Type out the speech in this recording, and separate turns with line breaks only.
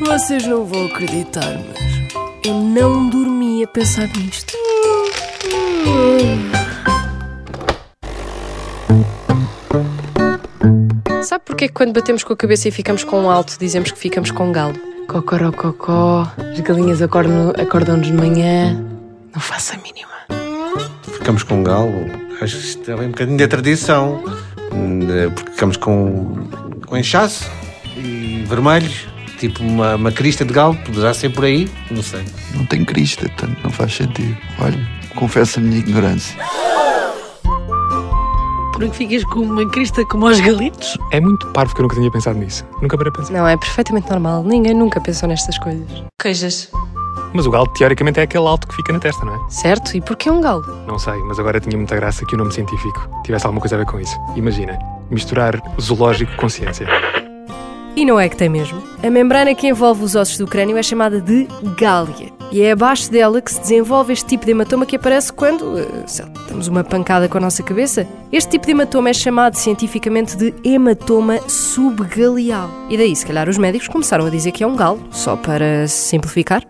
Vocês não vão acreditar, mas eu não dormi a pensar nisto.
Sabe porquê que quando batemos com a cabeça e ficamos com um alto, dizemos que ficamos com um galo? Cocorococó, as galinhas acordam- acordam-nos de manhã. Não faço a mínima.
Ficamos com um galo. Acho que isto é um bocadinho da tradição. Hum, Porque ficamos com, com inchaço e vermelhos. Tipo uma, uma crista de galo. Poderá ser por aí. Não sei.
Não tem crista, portanto não faz sentido. Olha, confesso a minha ignorância.
Porque ficas com uma crista como aos galitos?
É muito parvo que eu nunca tinha pensado nisso. Nunca parei a pensar.
Não, é perfeitamente normal. Ninguém nunca pensou nestas coisas.
Queijas.
Mas o galo, teoricamente, é aquele alto que fica na testa, não é?
Certo? E porquê um galo?
Não sei, mas agora tinha muita graça que o nome científico tivesse alguma coisa a ver com isso. Imagina, misturar zoológico com ciência.
E não é que tem mesmo. A membrana que envolve os ossos do crânio é chamada de gália. E é abaixo dela que se desenvolve este tipo de hematoma que aparece quando eh, sei lá, damos uma pancada com a nossa cabeça. Este tipo de hematoma é chamado cientificamente de hematoma subgaleal. E daí, se calhar, os médicos começaram a dizer que é um galo, só para simplificar.